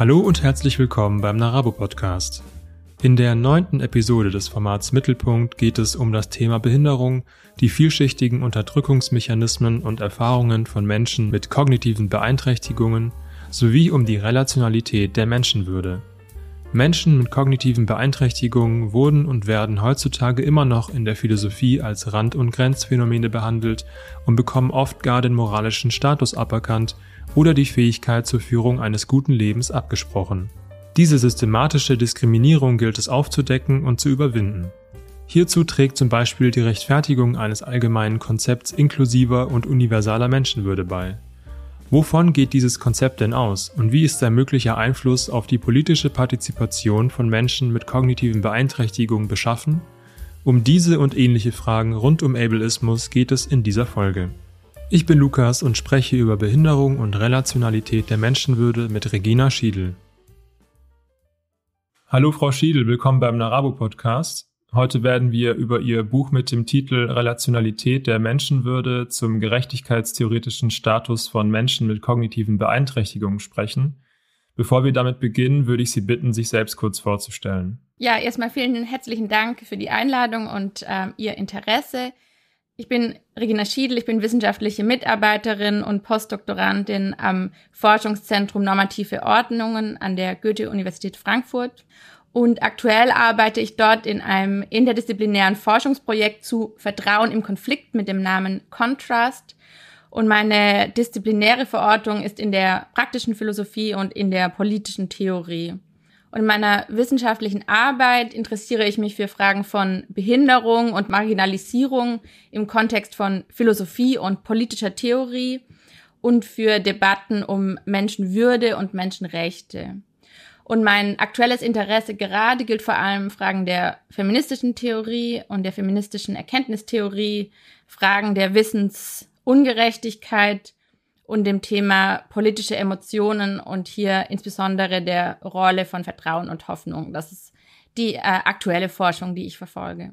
Hallo und herzlich willkommen beim Narabo Podcast. In der neunten Episode des Formats Mittelpunkt geht es um das Thema Behinderung, die vielschichtigen Unterdrückungsmechanismen und Erfahrungen von Menschen mit kognitiven Beeinträchtigungen sowie um die Relationalität der Menschenwürde. Menschen mit kognitiven Beeinträchtigungen wurden und werden heutzutage immer noch in der Philosophie als Rand- und Grenzphänomene behandelt und bekommen oft gar den moralischen Status aberkannt oder die Fähigkeit zur Führung eines guten Lebens abgesprochen. Diese systematische Diskriminierung gilt es aufzudecken und zu überwinden. Hierzu trägt zum Beispiel die Rechtfertigung eines allgemeinen Konzepts inklusiver und universaler Menschenwürde bei. Wovon geht dieses Konzept denn aus und wie ist sein möglicher Einfluss auf die politische Partizipation von Menschen mit kognitiven Beeinträchtigungen beschaffen? Um diese und ähnliche Fragen rund um Ableismus geht es in dieser Folge. Ich bin Lukas und spreche über Behinderung und Relationalität der Menschenwürde mit Regina Schiedel. Hallo Frau Schiedel, willkommen beim Narabo Podcast. Heute werden wir über Ihr Buch mit dem Titel Relationalität der Menschenwürde zum gerechtigkeitstheoretischen Status von Menschen mit kognitiven Beeinträchtigungen sprechen. Bevor wir damit beginnen, würde ich Sie bitten, sich selbst kurz vorzustellen. Ja, erstmal vielen herzlichen Dank für die Einladung und äh, Ihr Interesse. Ich bin Regina Schiedl, ich bin wissenschaftliche Mitarbeiterin und Postdoktorandin am Forschungszentrum Normative Ordnungen an der Goethe-Universität Frankfurt und aktuell arbeite ich dort in einem interdisziplinären Forschungsprojekt zu Vertrauen im Konflikt mit dem Namen Contrast. Und meine disziplinäre Verortung ist in der praktischen Philosophie und in der politischen Theorie. Und in meiner wissenschaftlichen Arbeit interessiere ich mich für Fragen von Behinderung und Marginalisierung im Kontext von Philosophie und politischer Theorie und für Debatten um Menschenwürde und Menschenrechte. Und mein aktuelles Interesse gerade gilt vor allem Fragen der feministischen Theorie und der feministischen Erkenntnistheorie, Fragen der Wissensungerechtigkeit und dem Thema politische Emotionen und hier insbesondere der Rolle von Vertrauen und Hoffnung. Das ist die äh, aktuelle Forschung, die ich verfolge.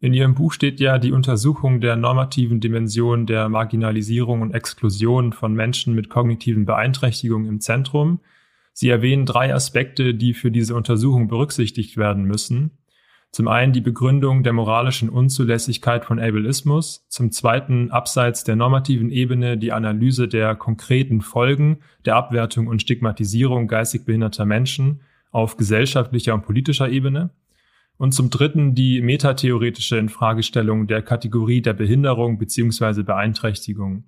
In Ihrem Buch steht ja die Untersuchung der normativen Dimension der Marginalisierung und Exklusion von Menschen mit kognitiven Beeinträchtigungen im Zentrum. Sie erwähnen drei Aspekte, die für diese Untersuchung berücksichtigt werden müssen. Zum einen die Begründung der moralischen Unzulässigkeit von Ableismus, zum zweiten abseits der normativen Ebene die Analyse der konkreten Folgen der Abwertung und Stigmatisierung geistig behinderter Menschen auf gesellschaftlicher und politischer Ebene und zum dritten die metatheoretische Infragestellung der Kategorie der Behinderung bzw. Beeinträchtigung.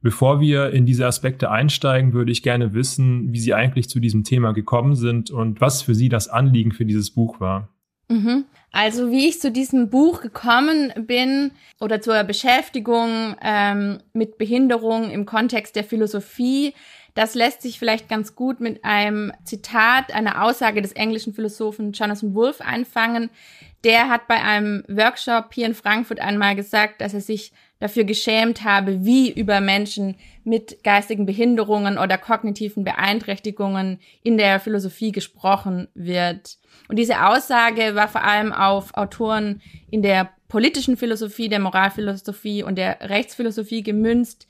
Bevor wir in diese Aspekte einsteigen, würde ich gerne wissen, wie Sie eigentlich zu diesem Thema gekommen sind und was für Sie das Anliegen für dieses Buch war. Mhm. Also wie ich zu diesem Buch gekommen bin oder zur Beschäftigung ähm, mit Behinderung im Kontext der Philosophie, das lässt sich vielleicht ganz gut mit einem Zitat, einer Aussage des englischen Philosophen Jonathan Wolff einfangen. Der hat bei einem Workshop hier in Frankfurt einmal gesagt, dass er sich dafür geschämt habe, wie über Menschen mit geistigen Behinderungen oder kognitiven Beeinträchtigungen in der Philosophie gesprochen wird. Und diese Aussage war vor allem auf Autoren in der politischen Philosophie, der Moralphilosophie und der Rechtsphilosophie gemünzt,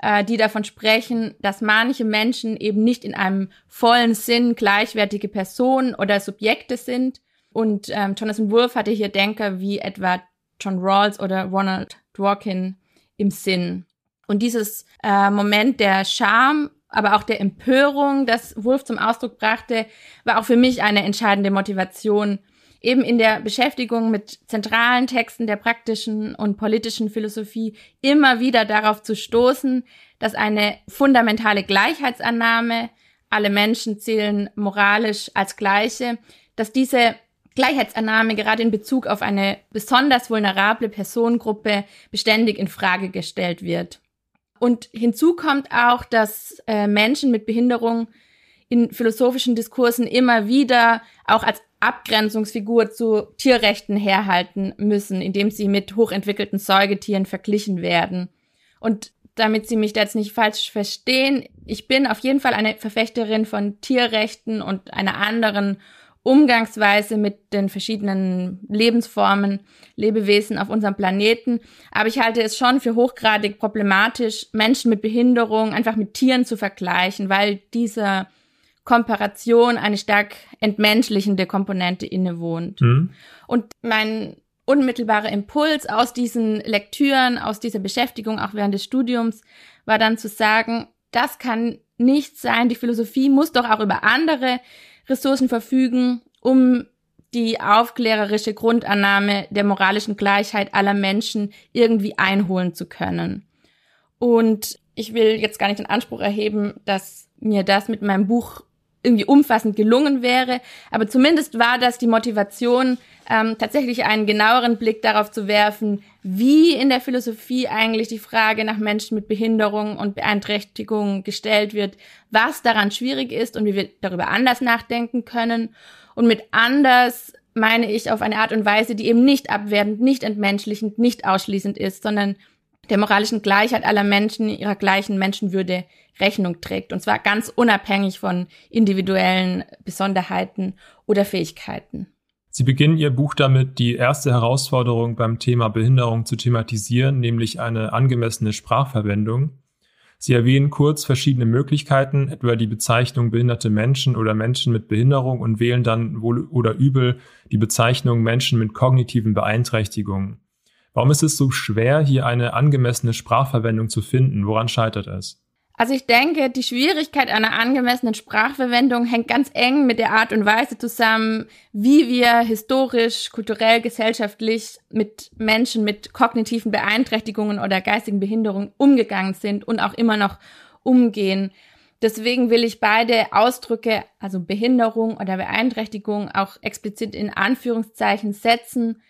äh, die davon sprechen, dass manche Menschen eben nicht in einem vollen Sinn gleichwertige Personen oder Subjekte sind. Und ähm, Jonathan Wolff hatte hier Denker wie etwa John Rawls oder Ronald Dworkin im Sinn. Und dieses äh, Moment der Scham, aber auch der Empörung, das Wolf zum Ausdruck brachte, war auch für mich eine entscheidende Motivation, eben in der Beschäftigung mit zentralen Texten der praktischen und politischen Philosophie immer wieder darauf zu stoßen, dass eine fundamentale Gleichheitsannahme, alle Menschen zählen moralisch als Gleiche, dass diese Gleichheitsannahme gerade in Bezug auf eine besonders vulnerable Personengruppe beständig in Frage gestellt wird. Und hinzu kommt auch, dass äh, Menschen mit Behinderung in philosophischen Diskursen immer wieder auch als Abgrenzungsfigur zu Tierrechten herhalten müssen, indem sie mit hochentwickelten Säugetieren verglichen werden. Und damit Sie mich da jetzt nicht falsch verstehen, ich bin auf jeden Fall eine Verfechterin von Tierrechten und einer anderen Umgangsweise mit den verschiedenen Lebensformen, Lebewesen auf unserem Planeten. Aber ich halte es schon für hochgradig problematisch, Menschen mit Behinderung einfach mit Tieren zu vergleichen, weil dieser Komparation eine stark entmenschlichende Komponente innewohnt. Mhm. Und mein unmittelbarer Impuls aus diesen Lektüren, aus dieser Beschäftigung, auch während des Studiums, war dann zu sagen, das kann nicht sein. Die Philosophie muss doch auch über andere Ressourcen verfügen, um die aufklärerische Grundannahme der moralischen Gleichheit aller Menschen irgendwie einholen zu können. Und ich will jetzt gar nicht den Anspruch erheben, dass mir das mit meinem Buch irgendwie umfassend gelungen wäre, aber zumindest war das die Motivation, ähm, tatsächlich einen genaueren Blick darauf zu werfen, wie in der Philosophie eigentlich die Frage nach Menschen mit Behinderung und Beeinträchtigung gestellt wird, was daran schwierig ist und wie wir darüber anders nachdenken können. Und mit anders meine ich auf eine Art und Weise, die eben nicht abwertend, nicht entmenschlichend, nicht ausschließend ist, sondern der moralischen Gleichheit aller Menschen, ihrer gleichen Menschenwürde Rechnung trägt. Und zwar ganz unabhängig von individuellen Besonderheiten oder Fähigkeiten. Sie beginnen Ihr Buch damit, die erste Herausforderung beim Thema Behinderung zu thematisieren, nämlich eine angemessene Sprachverwendung. Sie erwähnen kurz verschiedene Möglichkeiten, etwa die Bezeichnung behinderte Menschen oder Menschen mit Behinderung und wählen dann wohl oder übel die Bezeichnung Menschen mit kognitiven Beeinträchtigungen. Warum ist es so schwer, hier eine angemessene Sprachverwendung zu finden? Woran scheitert es? Also ich denke, die Schwierigkeit einer angemessenen Sprachverwendung hängt ganz eng mit der Art und Weise zusammen, wie wir historisch, kulturell, gesellschaftlich mit Menschen mit kognitiven Beeinträchtigungen oder geistigen Behinderungen umgegangen sind und auch immer noch umgehen. Deswegen will ich beide Ausdrücke, also Behinderung oder Beeinträchtigung, auch explizit in Anführungszeichen setzen,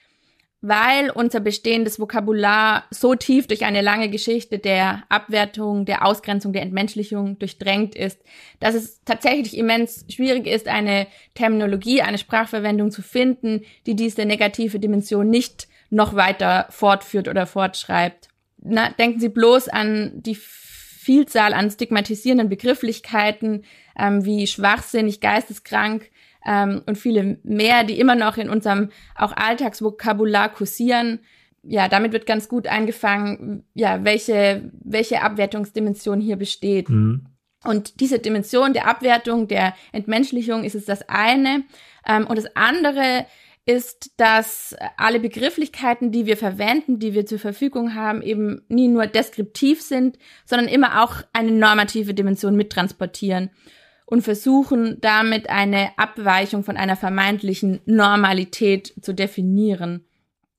weil unser bestehendes Vokabular so tief durch eine lange Geschichte der Abwertung, der Ausgrenzung, der Entmenschlichung durchdrängt ist, dass es tatsächlich immens schwierig ist, eine Terminologie, eine Sprachverwendung zu finden, die diese negative Dimension nicht noch weiter fortführt oder fortschreibt. Na, denken Sie bloß an die Vielzahl an stigmatisierenden Begrifflichkeiten ähm, wie schwachsinnig, geisteskrank, ähm, und viele mehr, die immer noch in unserem auch Alltagsvokabular kursieren. Ja, damit wird ganz gut eingefangen, ja, welche, welche Abwertungsdimension hier besteht. Mhm. Und diese Dimension der Abwertung, der Entmenschlichung ist es das eine. Ähm, und das andere ist, dass alle Begrifflichkeiten, die wir verwenden, die wir zur Verfügung haben, eben nie nur deskriptiv sind, sondern immer auch eine normative Dimension mittransportieren und versuchen damit eine Abweichung von einer vermeintlichen Normalität zu definieren.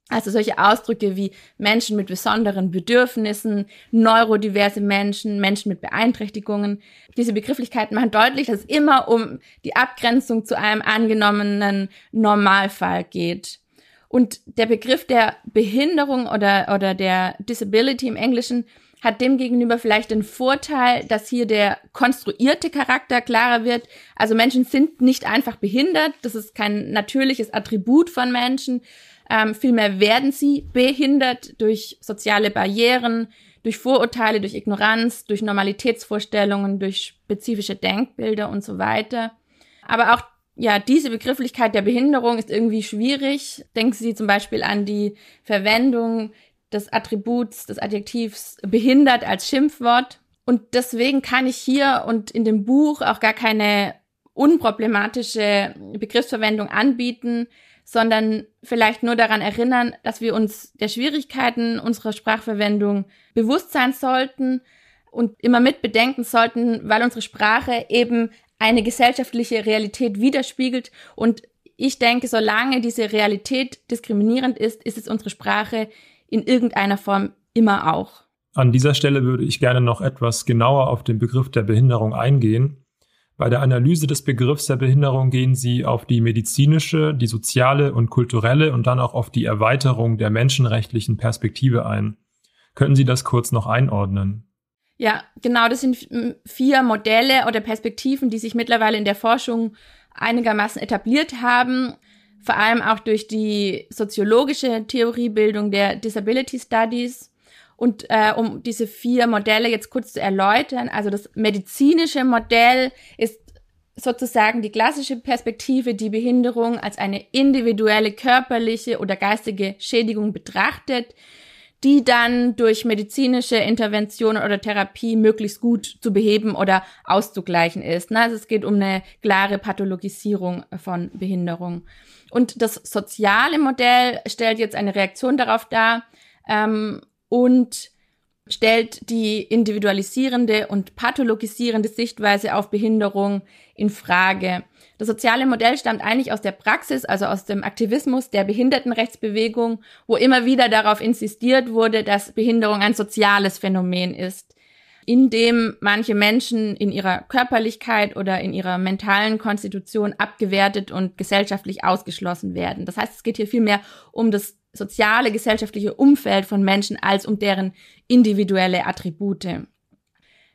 Also solche Ausdrücke wie Menschen mit besonderen Bedürfnissen, neurodiverse Menschen, Menschen mit Beeinträchtigungen. Diese Begrifflichkeiten machen deutlich, dass es immer um die Abgrenzung zu einem angenommenen Normalfall geht. Und der Begriff der Behinderung oder, oder der Disability im Englischen hat demgegenüber vielleicht den Vorteil, dass hier der konstruierte Charakter klarer wird. Also Menschen sind nicht einfach behindert, das ist kein natürliches Attribut von Menschen. Ähm, vielmehr werden sie behindert durch soziale Barrieren, durch Vorurteile, durch Ignoranz, durch Normalitätsvorstellungen, durch spezifische Denkbilder und so weiter. Aber auch ja, diese Begrifflichkeit der Behinderung ist irgendwie schwierig. Denken Sie zum Beispiel an die Verwendung des Attributs, des Adjektivs behindert als Schimpfwort. Und deswegen kann ich hier und in dem Buch auch gar keine unproblematische Begriffsverwendung anbieten, sondern vielleicht nur daran erinnern, dass wir uns der Schwierigkeiten unserer Sprachverwendung bewusst sein sollten und immer mit bedenken sollten, weil unsere Sprache eben eine gesellschaftliche Realität widerspiegelt und ich denke, solange diese Realität diskriminierend ist, ist es unsere Sprache in irgendeiner Form immer auch. An dieser Stelle würde ich gerne noch etwas genauer auf den Begriff der Behinderung eingehen. Bei der Analyse des Begriffs der Behinderung gehen Sie auf die medizinische, die soziale und kulturelle und dann auch auf die Erweiterung der menschenrechtlichen Perspektive ein. Könnten Sie das kurz noch einordnen? Ja, genau, das sind vier Modelle oder Perspektiven, die sich mittlerweile in der Forschung einigermaßen etabliert haben vor allem auch durch die soziologische Theoriebildung der Disability Studies. Und äh, um diese vier Modelle jetzt kurz zu erläutern, also das medizinische Modell ist sozusagen die klassische Perspektive, die Behinderung als eine individuelle körperliche oder geistige Schädigung betrachtet, die dann durch medizinische Intervention oder Therapie möglichst gut zu beheben oder auszugleichen ist. Also es geht um eine klare Pathologisierung von Behinderung. Und das soziale Modell stellt jetzt eine Reaktion darauf dar ähm, und stellt die individualisierende und pathologisierende Sichtweise auf Behinderung in Frage. Das soziale Modell stammt eigentlich aus der Praxis, also aus dem Aktivismus der Behindertenrechtsbewegung, wo immer wieder darauf insistiert wurde, dass Behinderung ein soziales Phänomen ist, in dem manche Menschen in ihrer Körperlichkeit oder in ihrer mentalen Konstitution abgewertet und gesellschaftlich ausgeschlossen werden. Das heißt, es geht hier vielmehr um das soziale, gesellschaftliche Umfeld von Menschen als um deren individuelle Attribute.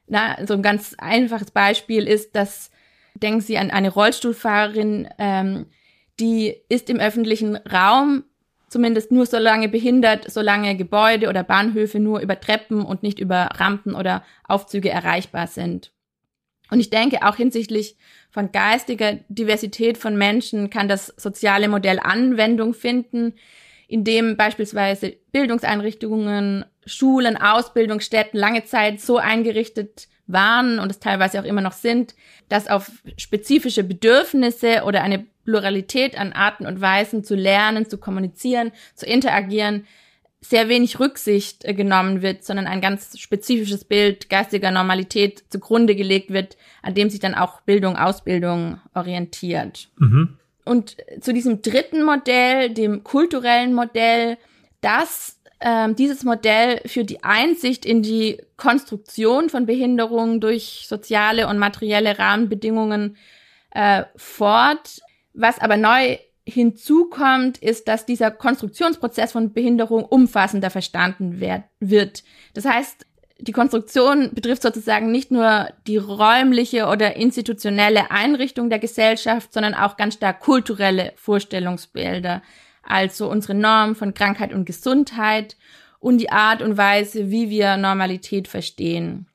Na, so ein ganz einfaches Beispiel ist, dass Denken Sie an eine Rollstuhlfahrerin, ähm, die ist im öffentlichen Raum zumindest nur so lange behindert, solange Gebäude oder Bahnhöfe nur über Treppen und nicht über Rampen oder Aufzüge erreichbar sind. Und ich denke, auch hinsichtlich von geistiger Diversität von Menschen kann das soziale Modell Anwendung finden, indem beispielsweise Bildungseinrichtungen, Schulen, Ausbildungsstätten lange Zeit so eingerichtet waren und es teilweise auch immer noch sind, dass auf spezifische Bedürfnisse oder eine Pluralität an Arten und Weisen zu lernen, zu kommunizieren, zu interagieren, sehr wenig Rücksicht äh, genommen wird, sondern ein ganz spezifisches Bild geistiger Normalität zugrunde gelegt wird, an dem sich dann auch Bildung, Ausbildung orientiert. Mhm. Und zu diesem dritten Modell, dem kulturellen Modell, das ähm, dieses Modell führt die Einsicht in die Konstruktion von Behinderungen durch soziale und materielle Rahmenbedingungen äh, fort. Was aber neu hinzukommt, ist, dass dieser Konstruktionsprozess von Behinderung umfassender verstanden wird. Das heißt, die Konstruktion betrifft sozusagen nicht nur die räumliche oder institutionelle Einrichtung der Gesellschaft, sondern auch ganz stark kulturelle Vorstellungsbilder also unsere Norm von Krankheit und Gesundheit und die Art und Weise, wie wir Normalität verstehen.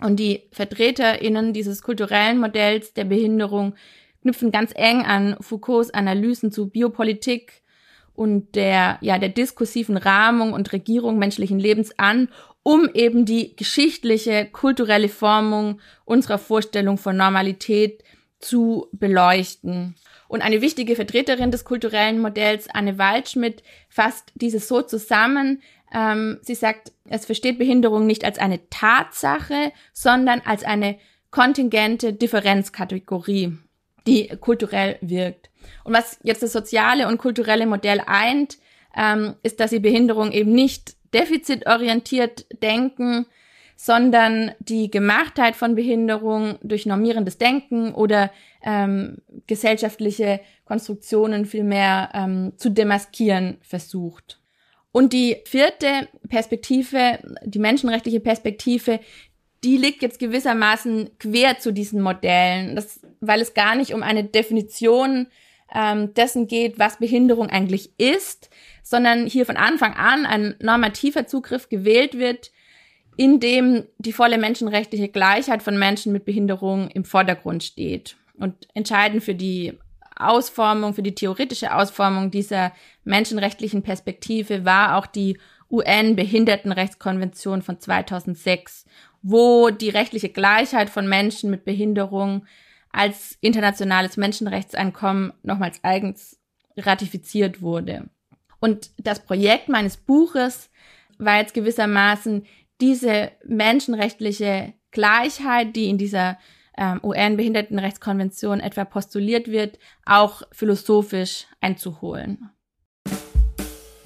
Und die VertreterInnen dieses kulturellen Modells der Behinderung knüpfen ganz eng an Foucaults Analysen zu Biopolitik und der, ja, der diskursiven Rahmung und Regierung menschlichen Lebens an, um eben die geschichtliche, kulturelle Formung unserer Vorstellung von Normalität zu beleuchten. Und eine wichtige Vertreterin des kulturellen Modells, Anne Waldschmidt, fasst dieses so zusammen. Ähm, sie sagt, es versteht Behinderung nicht als eine Tatsache, sondern als eine kontingente Differenzkategorie, die kulturell wirkt. Und was jetzt das soziale und kulturelle Modell eint, ähm, ist, dass sie Behinderung eben nicht defizitorientiert denken, sondern die Gemachtheit von Behinderung durch normierendes Denken oder ähm, gesellschaftliche Konstruktionen vielmehr ähm, zu demaskieren versucht. Und die vierte Perspektive, die menschenrechtliche Perspektive, die liegt jetzt gewissermaßen quer zu diesen Modellen, das, weil es gar nicht um eine Definition ähm, dessen geht, was Behinderung eigentlich ist, sondern hier von Anfang an ein normativer Zugriff gewählt wird, in dem die volle menschenrechtliche Gleichheit von Menschen mit Behinderung im Vordergrund steht. Und entscheidend für die Ausformung, für die theoretische Ausformung dieser menschenrechtlichen Perspektive war auch die UN-Behindertenrechtskonvention von 2006, wo die rechtliche Gleichheit von Menschen mit Behinderung als internationales Menschenrechtseinkommen nochmals eigens ratifiziert wurde. Und das Projekt meines Buches war jetzt gewissermaßen diese menschenrechtliche Gleichheit, die in dieser ähm, UN-Behindertenrechtskonvention etwa postuliert wird, auch philosophisch einzuholen.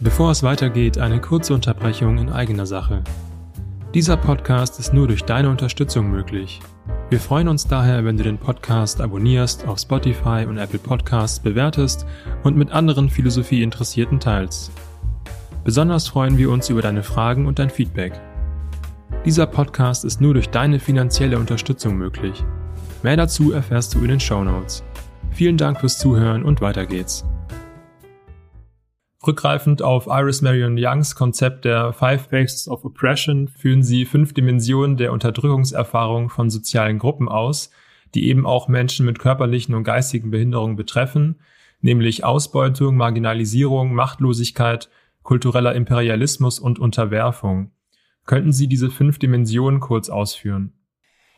Bevor es weitergeht, eine kurze Unterbrechung in eigener Sache. Dieser Podcast ist nur durch deine Unterstützung möglich. Wir freuen uns daher, wenn du den Podcast abonnierst, auf Spotify und Apple Podcasts bewertest und mit anderen Philosophieinteressierten teilst. Besonders freuen wir uns über deine Fragen und dein Feedback. Dieser Podcast ist nur durch deine finanzielle Unterstützung möglich. Mehr dazu erfährst du in den Show Notes. Vielen Dank fürs Zuhören und weiter geht's. Rückgreifend auf Iris Marion Youngs Konzept der Five Phases of Oppression führen sie fünf Dimensionen der Unterdrückungserfahrung von sozialen Gruppen aus, die eben auch Menschen mit körperlichen und geistigen Behinderungen betreffen, nämlich Ausbeutung, Marginalisierung, Machtlosigkeit, kultureller Imperialismus und Unterwerfung. Könnten Sie diese fünf Dimensionen kurz ausführen?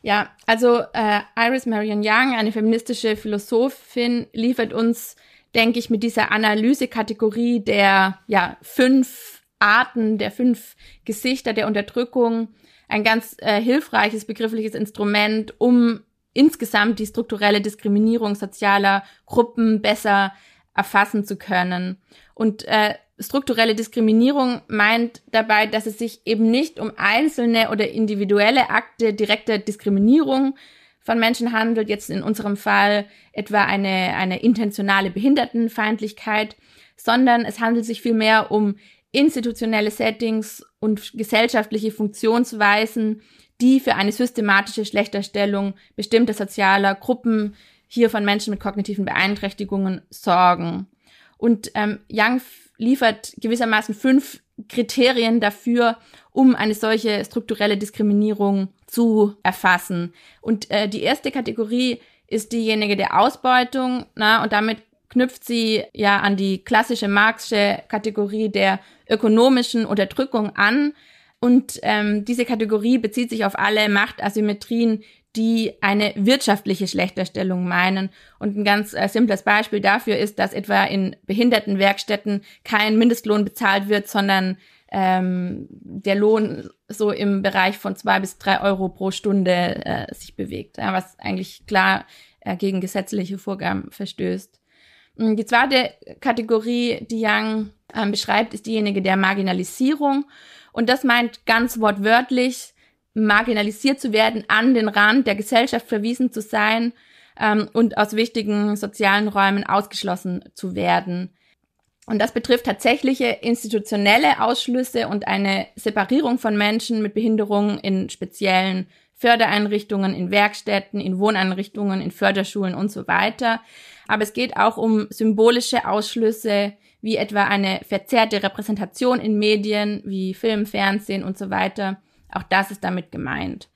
Ja, also äh, Iris Marion Young, eine feministische Philosophin, liefert uns, denke ich, mit dieser Analysekategorie der ja, fünf Arten, der fünf Gesichter der Unterdrückung ein ganz äh, hilfreiches begriffliches Instrument, um insgesamt die strukturelle Diskriminierung sozialer Gruppen besser erfassen zu können. Und äh, strukturelle Diskriminierung meint dabei, dass es sich eben nicht um einzelne oder individuelle Akte direkter Diskriminierung von Menschen handelt, jetzt in unserem Fall etwa eine, eine intentionale Behindertenfeindlichkeit, sondern es handelt sich vielmehr um institutionelle Settings und gesellschaftliche Funktionsweisen, die für eine systematische Schlechterstellung bestimmter sozialer Gruppen hier von Menschen mit kognitiven Beeinträchtigungen sorgen. Und ähm, Young liefert gewissermaßen fünf Kriterien dafür, um eine solche strukturelle Diskriminierung zu erfassen. Und äh, die erste Kategorie ist diejenige der Ausbeutung, na, und damit knüpft sie ja an die klassische Marxische Kategorie der ökonomischen Unterdrückung an. Und ähm, diese Kategorie bezieht sich auf alle Machtasymmetrien, die eine wirtschaftliche Schlechterstellung meinen. Und ein ganz äh, simples Beispiel dafür ist, dass etwa in Behindertenwerkstätten kein Mindestlohn bezahlt wird, sondern ähm, der Lohn so im Bereich von zwei bis drei Euro pro Stunde äh, sich bewegt, ja, was eigentlich klar äh, gegen gesetzliche Vorgaben verstößt. Die zweite Kategorie, die Young ähm, beschreibt, ist diejenige der Marginalisierung. Und das meint ganz wortwörtlich, marginalisiert zu werden, an den Rand der Gesellschaft verwiesen zu sein ähm, und aus wichtigen sozialen Räumen ausgeschlossen zu werden. Und das betrifft tatsächliche institutionelle Ausschlüsse und eine Separierung von Menschen mit Behinderungen in speziellen Fördereinrichtungen, in Werkstätten, in Wohneinrichtungen, in Förderschulen und so weiter aber es geht auch um symbolische Ausschlüsse, wie etwa eine verzerrte Repräsentation in Medien, wie Film, Fernsehen und so weiter. Auch das ist damit gemeint.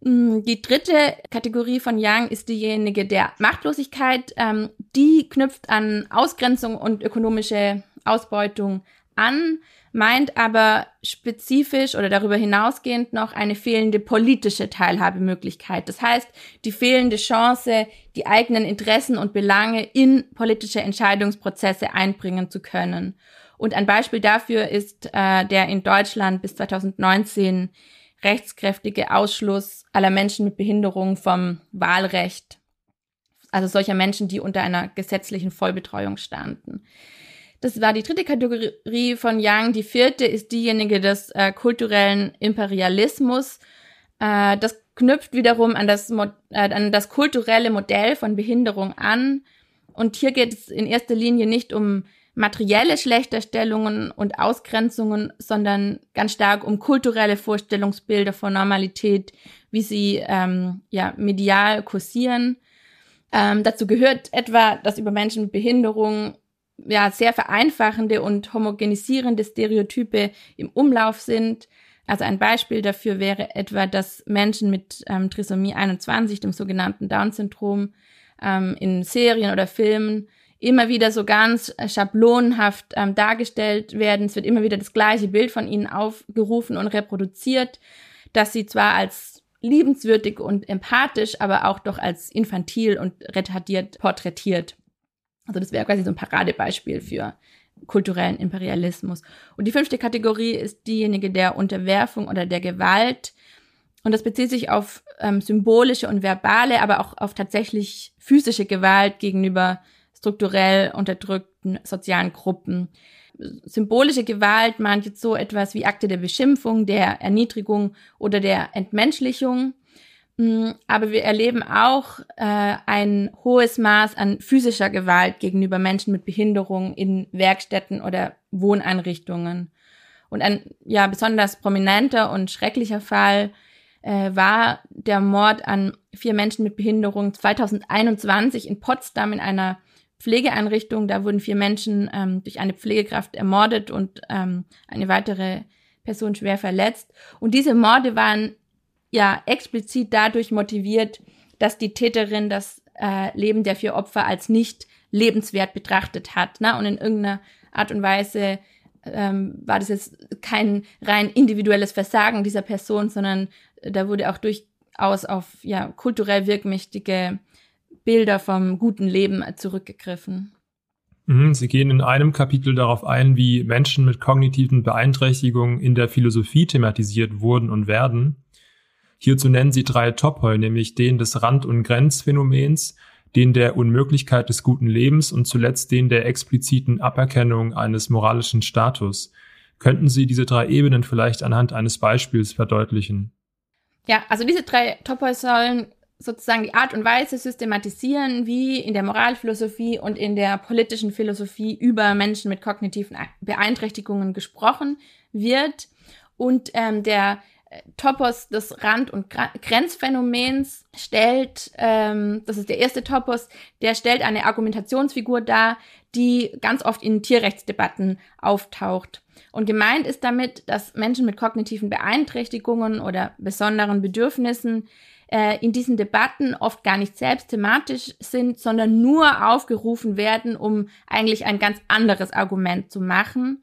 Mm, die dritte Kategorie von Young ist diejenige der Machtlosigkeit. Ähm, die knüpft an Ausgrenzung und ökonomische Ausbeutung an meint aber spezifisch oder darüber hinausgehend noch eine fehlende politische Teilhabemöglichkeit. Das heißt, die fehlende Chance, die eigenen Interessen und Belange in politische Entscheidungsprozesse einbringen zu können. Und ein Beispiel dafür ist äh, der in Deutschland bis 2019 rechtskräftige Ausschluss aller Menschen mit Behinderung vom Wahlrecht. Also solcher Menschen, die unter einer gesetzlichen Vollbetreuung standen. Das war die dritte Kategorie von Young. Die vierte ist diejenige des äh, kulturellen Imperialismus. Äh, das knüpft wiederum an das, äh, an das kulturelle Modell von Behinderung an. Und hier geht es in erster Linie nicht um materielle Schlechterstellungen und Ausgrenzungen, sondern ganz stark um kulturelle Vorstellungsbilder von Normalität, wie sie ähm, ja medial kursieren. Ähm, dazu gehört etwa, dass über Menschen mit Behinderung ja, sehr vereinfachende und homogenisierende Stereotype im Umlauf sind. Also ein Beispiel dafür wäre etwa, dass Menschen mit ähm, Trisomie 21, dem sogenannten Down-Syndrom, ähm, in Serien oder Filmen immer wieder so ganz schablonenhaft ähm, dargestellt werden. Es wird immer wieder das gleiche Bild von ihnen aufgerufen und reproduziert, dass sie zwar als liebenswürdig und empathisch, aber auch doch als infantil und retardiert porträtiert. Also das wäre quasi so ein Paradebeispiel für kulturellen Imperialismus. Und die fünfte Kategorie ist diejenige der Unterwerfung oder der Gewalt. Und das bezieht sich auf ähm, symbolische und verbale, aber auch auf tatsächlich physische Gewalt gegenüber strukturell unterdrückten sozialen Gruppen. Symbolische Gewalt meint jetzt so etwas wie Akte der Beschimpfung, der Erniedrigung oder der Entmenschlichung. Mm, aber wir erleben auch äh, ein hohes Maß an physischer Gewalt gegenüber Menschen mit Behinderung in Werkstätten oder Wohneinrichtungen. Und ein ja besonders prominenter und schrecklicher Fall äh, war der Mord an vier Menschen mit Behinderung 2021 in Potsdam in einer Pflegeeinrichtung. Da wurden vier Menschen ähm, durch eine Pflegekraft ermordet und ähm, eine weitere Person schwer verletzt. Und diese Morde waren ja explizit dadurch motiviert, dass die Täterin das äh, Leben der vier Opfer als nicht lebenswert betrachtet hat ne? und in irgendeiner Art und Weise ähm, war das jetzt kein rein individuelles Versagen dieser Person, sondern da wurde auch durchaus auf ja kulturell wirkmächtige Bilder vom guten Leben zurückgegriffen. Mhm, Sie gehen in einem Kapitel darauf ein, wie Menschen mit kognitiven Beeinträchtigungen in der Philosophie thematisiert wurden und werden. Hierzu nennen Sie drei Topoi, nämlich den des Rand- und Grenzphänomens, den der Unmöglichkeit des guten Lebens und zuletzt den der expliziten Aberkennung eines moralischen Status. Könnten Sie diese drei Ebenen vielleicht anhand eines Beispiels verdeutlichen? Ja, also diese drei Topoi sollen sozusagen die Art und Weise systematisieren, wie in der Moralphilosophie und in der politischen Philosophie über Menschen mit kognitiven Beeinträchtigungen gesprochen wird. Und ähm, der Topos des Rand- und Grenzphänomens stellt, ähm, das ist der erste Topos, der stellt eine Argumentationsfigur dar, die ganz oft in Tierrechtsdebatten auftaucht. Und gemeint ist damit, dass Menschen mit kognitiven Beeinträchtigungen oder besonderen Bedürfnissen äh, in diesen Debatten oft gar nicht selbst thematisch sind, sondern nur aufgerufen werden, um eigentlich ein ganz anderes Argument zu machen.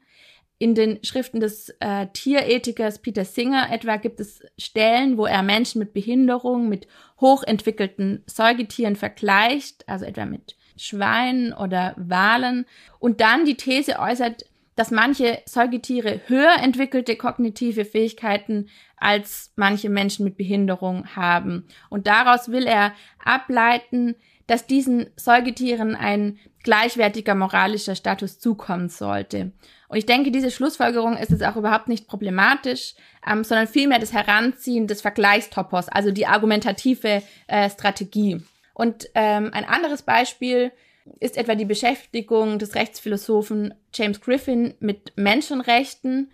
In den Schriften des äh, Tierethikers Peter Singer etwa gibt es Stellen, wo er Menschen mit Behinderung mit hochentwickelten Säugetieren vergleicht, also etwa mit Schweinen oder Walen, und dann die These äußert, dass manche Säugetiere höher entwickelte kognitive Fähigkeiten als manche Menschen mit Behinderung haben. Und daraus will er ableiten, dass diesen Säugetieren ein gleichwertiger moralischer Status zukommen sollte. Und ich denke, diese Schlussfolgerung ist jetzt auch überhaupt nicht problematisch, ähm, sondern vielmehr das Heranziehen des Vergleichstopos, also die argumentative äh, Strategie. Und ähm, ein anderes Beispiel ist etwa die Beschäftigung des Rechtsphilosophen James Griffin mit Menschenrechten.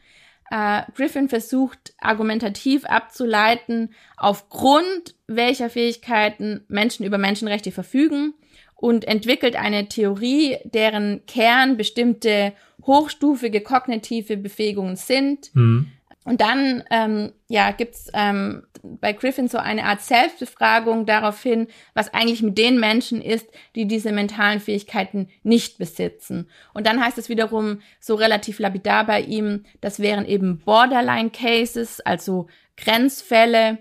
Äh, Griffin versucht argumentativ abzuleiten, aufgrund welcher Fähigkeiten Menschen über Menschenrechte verfügen und entwickelt eine Theorie, deren Kern bestimmte hochstufige kognitive Befähigungen sind. Mhm. Und dann ähm, ja, gibt's ähm, bei Griffin so eine Art Selbstbefragung darauf hin, was eigentlich mit den Menschen ist, die diese mentalen Fähigkeiten nicht besitzen. Und dann heißt es wiederum so relativ lapidar bei ihm, das wären eben Borderline Cases, also Grenzfälle.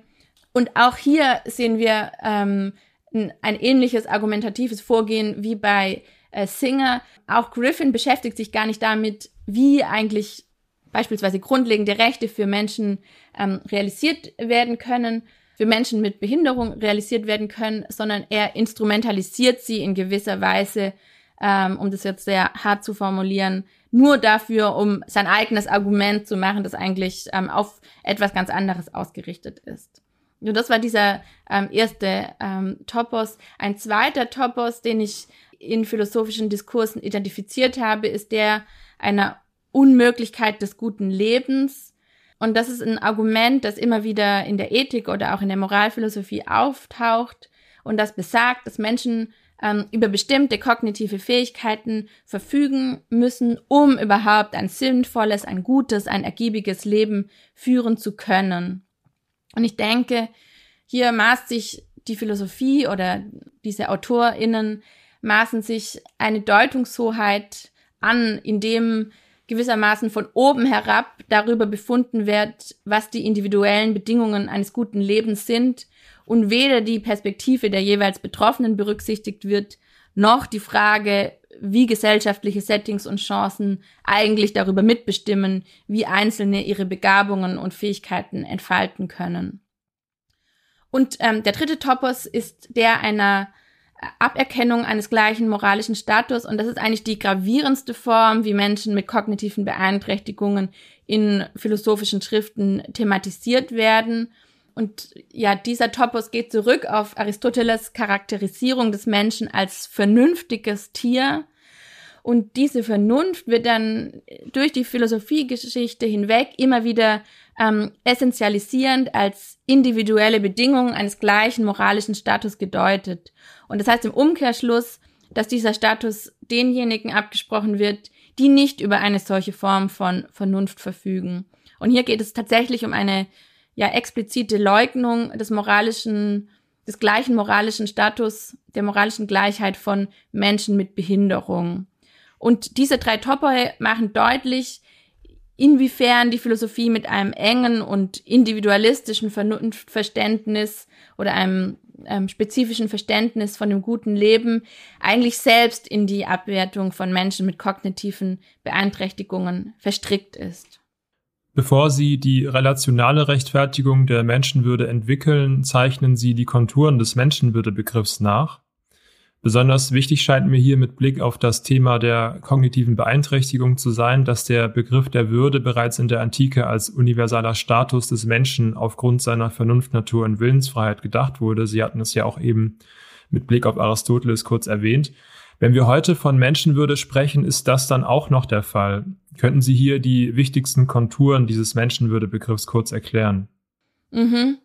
Und auch hier sehen wir ähm, ein ähnliches argumentatives Vorgehen wie bei äh, Singer. Auch Griffin beschäftigt sich gar nicht damit, wie eigentlich beispielsweise grundlegende Rechte für Menschen ähm, realisiert werden können, für Menschen mit Behinderung realisiert werden können, sondern er instrumentalisiert sie in gewisser Weise, ähm, um das jetzt sehr hart zu formulieren, nur dafür, um sein eigenes Argument zu machen, das eigentlich ähm, auf etwas ganz anderes ausgerichtet ist. Und das war dieser ähm, erste ähm, Topos. Ein zweiter Topos, den ich in philosophischen Diskursen identifiziert habe, ist der einer Unmöglichkeit des guten Lebens. Und das ist ein Argument, das immer wieder in der Ethik oder auch in der Moralphilosophie auftaucht und das besagt, dass Menschen ähm, über bestimmte kognitive Fähigkeiten verfügen müssen, um überhaupt ein sinnvolles, ein gutes, ein ergiebiges Leben führen zu können. Und ich denke, hier maßt sich die Philosophie oder diese AutorInnen maßen sich eine Deutungshoheit an, indem gewissermaßen von oben herab darüber befunden wird, was die individuellen Bedingungen eines guten Lebens sind und weder die Perspektive der jeweils Betroffenen berücksichtigt wird, noch die Frage, wie gesellschaftliche Settings und Chancen eigentlich darüber mitbestimmen, wie Einzelne ihre Begabungen und Fähigkeiten entfalten können. Und ähm, der dritte Topos ist der einer Aberkennung eines gleichen moralischen Status und das ist eigentlich die gravierendste Form, wie Menschen mit kognitiven Beeinträchtigungen in philosophischen Schriften thematisiert werden. Und ja, dieser Topos geht zurück auf Aristoteles Charakterisierung des Menschen als vernünftiges Tier. Und diese Vernunft wird dann durch die Philosophiegeschichte hinweg immer wieder ähm, essentialisierend als individuelle Bedingung eines gleichen moralischen Status gedeutet. Und das heißt im Umkehrschluss, dass dieser Status denjenigen abgesprochen wird, die nicht über eine solche Form von Vernunft verfügen. Und hier geht es tatsächlich um eine ja explizite Leugnung des moralischen, des gleichen moralischen Status, der moralischen Gleichheit von Menschen mit Behinderung. Und diese drei Topoi machen deutlich, inwiefern die Philosophie mit einem engen und individualistischen Vernunftverständnis oder einem ähm, spezifischen Verständnis von dem guten Leben eigentlich selbst in die Abwertung von Menschen mit kognitiven Beeinträchtigungen verstrickt ist. Bevor Sie die relationale Rechtfertigung der Menschenwürde entwickeln, zeichnen Sie die Konturen des Menschenwürdebegriffs nach. Besonders wichtig scheint mir hier mit Blick auf das Thema der kognitiven Beeinträchtigung zu sein, dass der Begriff der Würde bereits in der Antike als universaler Status des Menschen aufgrund seiner Vernunftnatur und Willensfreiheit gedacht wurde. Sie hatten es ja auch eben mit Blick auf Aristoteles kurz erwähnt. Wenn wir heute von Menschenwürde sprechen, ist das dann auch noch der Fall. Könnten Sie hier die wichtigsten Konturen dieses Menschenwürdebegriffs kurz erklären? Mhm.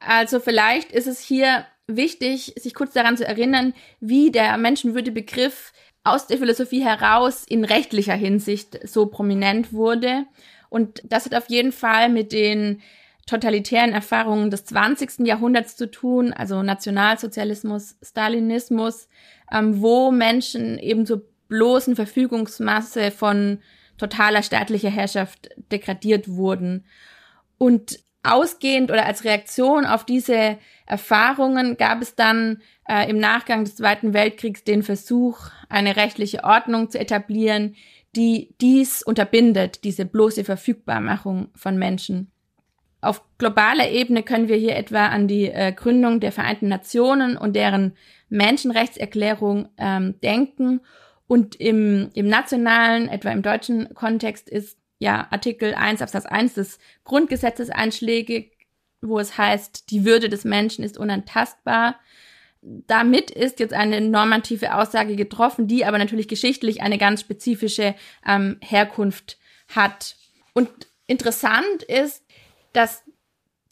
Also vielleicht ist es hier wichtig, sich kurz daran zu erinnern, wie der Menschenwürdebegriff aus der Philosophie heraus in rechtlicher Hinsicht so prominent wurde. Und das hat auf jeden Fall mit den totalitären Erfahrungen des 20. Jahrhunderts zu tun, also Nationalsozialismus, Stalinismus, ähm, wo Menschen eben zur bloßen Verfügungsmasse von totaler staatlicher Herrschaft degradiert wurden. Und ausgehend oder als Reaktion auf diese Erfahrungen gab es dann äh, im Nachgang des Zweiten Weltkriegs den Versuch, eine rechtliche Ordnung zu etablieren, die dies unterbindet, diese bloße Verfügbarmachung von Menschen. Auf globaler Ebene können wir hier etwa an die äh, Gründung der Vereinten Nationen und deren Menschenrechtserklärung ähm, denken. Und im, im nationalen, etwa im deutschen Kontext, ist ja Artikel 1 Absatz 1 des Grundgesetzes einschlägig, wo es heißt, die Würde des Menschen ist unantastbar. Damit ist jetzt eine normative Aussage getroffen, die aber natürlich geschichtlich eine ganz spezifische ähm, Herkunft hat. Und interessant ist, dass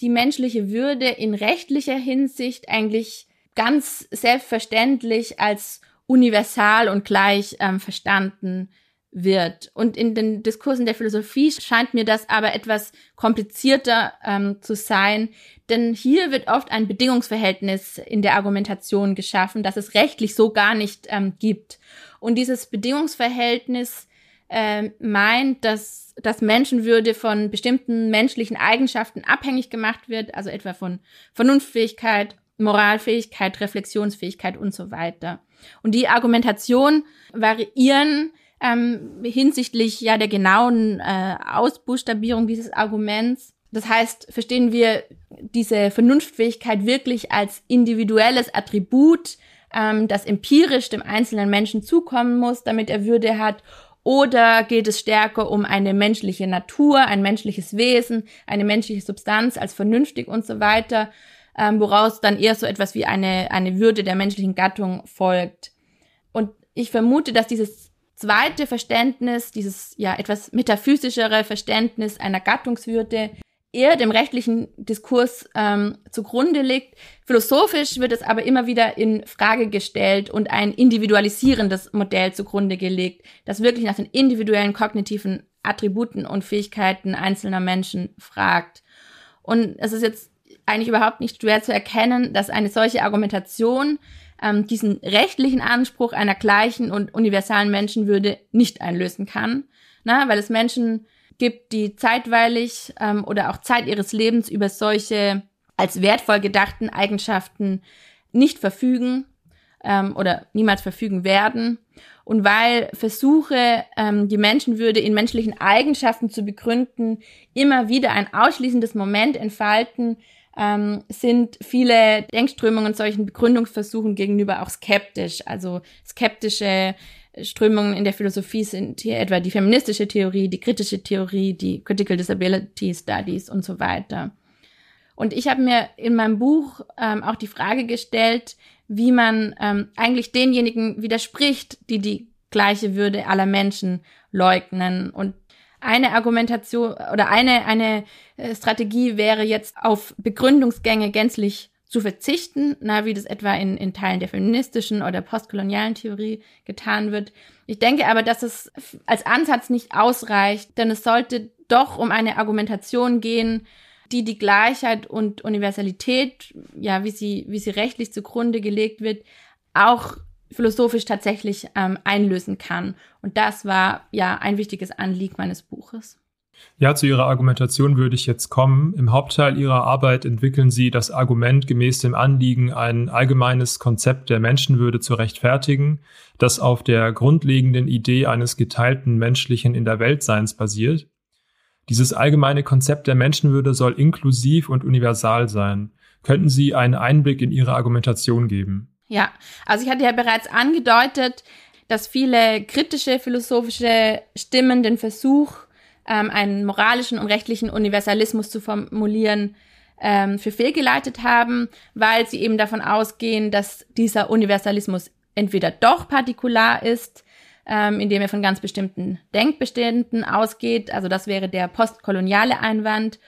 die menschliche Würde in rechtlicher Hinsicht eigentlich ganz selbstverständlich als universal und gleich ähm, verstanden wird. Und in den Diskursen der Philosophie scheint mir das aber etwas komplizierter ähm, zu sein, denn hier wird oft ein Bedingungsverhältnis in der Argumentation geschaffen, das es rechtlich so gar nicht ähm, gibt. Und dieses Bedingungsverhältnis äh, meint, dass dass Menschenwürde von bestimmten menschlichen Eigenschaften abhängig gemacht wird, also etwa von Vernunftfähigkeit, Moralfähigkeit, Reflexionsfähigkeit und so weiter. Und die Argumentation variieren ähm, hinsichtlich ja der genauen äh, Ausbuchstabierung dieses Arguments. Das heißt, verstehen wir diese Vernunftfähigkeit wirklich als individuelles Attribut, ähm, das empirisch dem einzelnen Menschen zukommen muss, damit er Würde hat, oder geht es stärker um eine menschliche Natur, ein menschliches Wesen, eine menschliche Substanz als vernünftig und so weiter, ähm, woraus dann eher so etwas wie eine, eine Würde der menschlichen Gattung folgt. Und ich vermute, dass dieses zweite Verständnis, dieses ja etwas metaphysischere Verständnis einer Gattungswürde eher dem rechtlichen Diskurs ähm, zugrunde liegt. Philosophisch wird es aber immer wieder in Frage gestellt und ein individualisierendes Modell zugrunde gelegt, das wirklich nach den individuellen kognitiven Attributen und Fähigkeiten einzelner Menschen fragt. Und es ist jetzt eigentlich überhaupt nicht schwer zu erkennen, dass eine solche Argumentation ähm, diesen rechtlichen Anspruch einer gleichen und universalen Menschenwürde nicht einlösen kann, na, weil es Menschen gibt, die zeitweilig ähm, oder auch Zeit ihres Lebens über solche als wertvoll gedachten Eigenschaften nicht verfügen ähm, oder niemals verfügen werden. Und weil Versuche, ähm, die Menschenwürde in menschlichen Eigenschaften zu begründen, immer wieder ein ausschließendes Moment entfalten, ähm, sind viele Denkströmungen solchen Begründungsversuchen gegenüber auch skeptisch. Also skeptische Strömungen in der Philosophie sind hier etwa die feministische Theorie, die kritische Theorie, die Critical Disability Studies und so weiter. Und ich habe mir in meinem Buch ähm, auch die Frage gestellt, wie man ähm, eigentlich denjenigen widerspricht, die die gleiche Würde aller Menschen leugnen. Und eine Argumentation oder eine, eine äh, Strategie wäre jetzt auf Begründungsgänge gänzlich zu verzichten, na, wie das etwa in, in Teilen der feministischen oder postkolonialen Theorie getan wird. Ich denke aber, dass es als Ansatz nicht ausreicht, denn es sollte doch um eine Argumentation gehen, die die Gleichheit und Universalität, ja, wie sie, wie sie rechtlich zugrunde gelegt wird, auch philosophisch tatsächlich ähm, einlösen kann. Und das war ja ein wichtiges Anliegen meines Buches. Ja, zu Ihrer Argumentation würde ich jetzt kommen. Im Hauptteil Ihrer Arbeit entwickeln Sie das Argument gemäß dem Anliegen, ein allgemeines Konzept der Menschenwürde zu rechtfertigen, das auf der grundlegenden Idee eines geteilten menschlichen in der Weltseins basiert. Dieses allgemeine Konzept der Menschenwürde soll inklusiv und universal sein. Könnten Sie einen Einblick in Ihre Argumentation geben? Ja, also ich hatte ja bereits angedeutet, dass viele kritische philosophische Stimmen den Versuch ähm, einen moralischen und rechtlichen Universalismus zu formulieren, ähm, für fehlgeleitet haben, weil sie eben davon ausgehen, dass dieser Universalismus entweder doch partikular ist, ähm, indem er von ganz bestimmten Denkbeständen ausgeht, also das wäre der postkoloniale Einwand,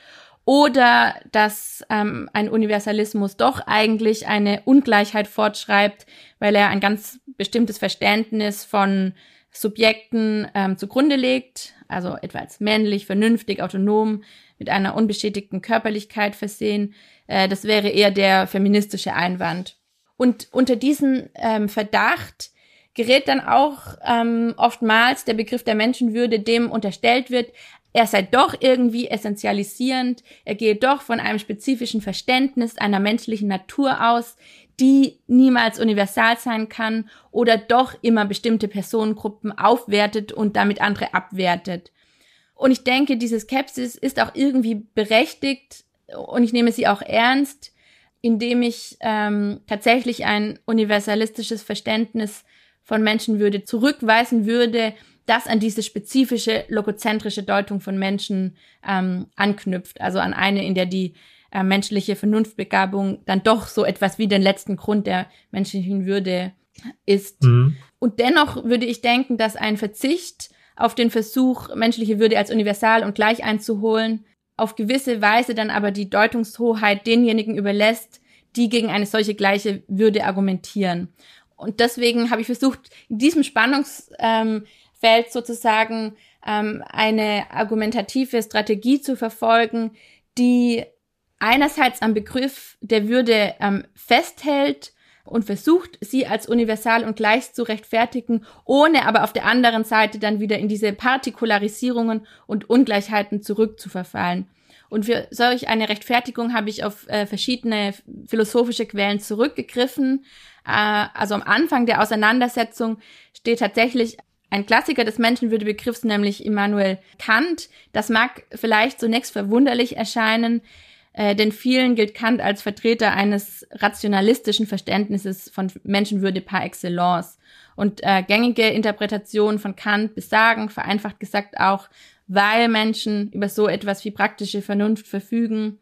oder dass ähm, ein Universalismus doch eigentlich eine Ungleichheit fortschreibt, weil er ein ganz bestimmtes Verständnis von Subjekten ähm, zugrunde legt, also etwa als männlich, vernünftig, autonom, mit einer unbeschädigten Körperlichkeit versehen. Äh, das wäre eher der feministische Einwand. Und unter diesen ähm, Verdacht gerät dann auch ähm, oftmals der Begriff der Menschenwürde, dem unterstellt wird, er sei doch irgendwie essentialisierend, er gehe doch von einem spezifischen Verständnis einer menschlichen Natur aus, die niemals universal sein kann oder doch immer bestimmte Personengruppen aufwertet und damit andere abwertet. Und ich denke, diese Skepsis ist auch irgendwie berechtigt und ich nehme sie auch ernst, indem ich ähm, tatsächlich ein universalistisches Verständnis von Menschenwürde zurückweisen würde, das an diese spezifische logozentrische Deutung von Menschen ähm, anknüpft, also an eine, in der die äh, menschliche Vernunftbegabung dann doch so etwas wie den letzten Grund der menschlichen Würde ist. Mhm. Und dennoch würde ich denken, dass ein Verzicht auf den Versuch, menschliche Würde als universal und gleich einzuholen, auf gewisse Weise dann aber die Deutungshoheit denjenigen überlässt, die gegen eine solche gleiche Würde argumentieren. Und deswegen habe ich versucht, in diesem Spannungsfeld ähm, sozusagen ähm, eine argumentative Strategie zu verfolgen, die einerseits am Begriff der Würde ähm, festhält und versucht, sie als universal und gleich zu rechtfertigen, ohne aber auf der anderen Seite dann wieder in diese Partikularisierungen und Ungleichheiten zurückzuverfallen. Und für solch eine Rechtfertigung habe ich auf äh, verschiedene philosophische Quellen zurückgegriffen. Äh, also am Anfang der Auseinandersetzung steht tatsächlich ein Klassiker des Menschenwürdebegriffs, nämlich Immanuel Kant. Das mag vielleicht zunächst verwunderlich erscheinen, äh, denn vielen gilt Kant als Vertreter eines rationalistischen Verständnisses von Menschenwürde par excellence. Und äh, gängige Interpretationen von Kant besagen, vereinfacht gesagt auch, weil Menschen über so etwas wie praktische Vernunft verfügen,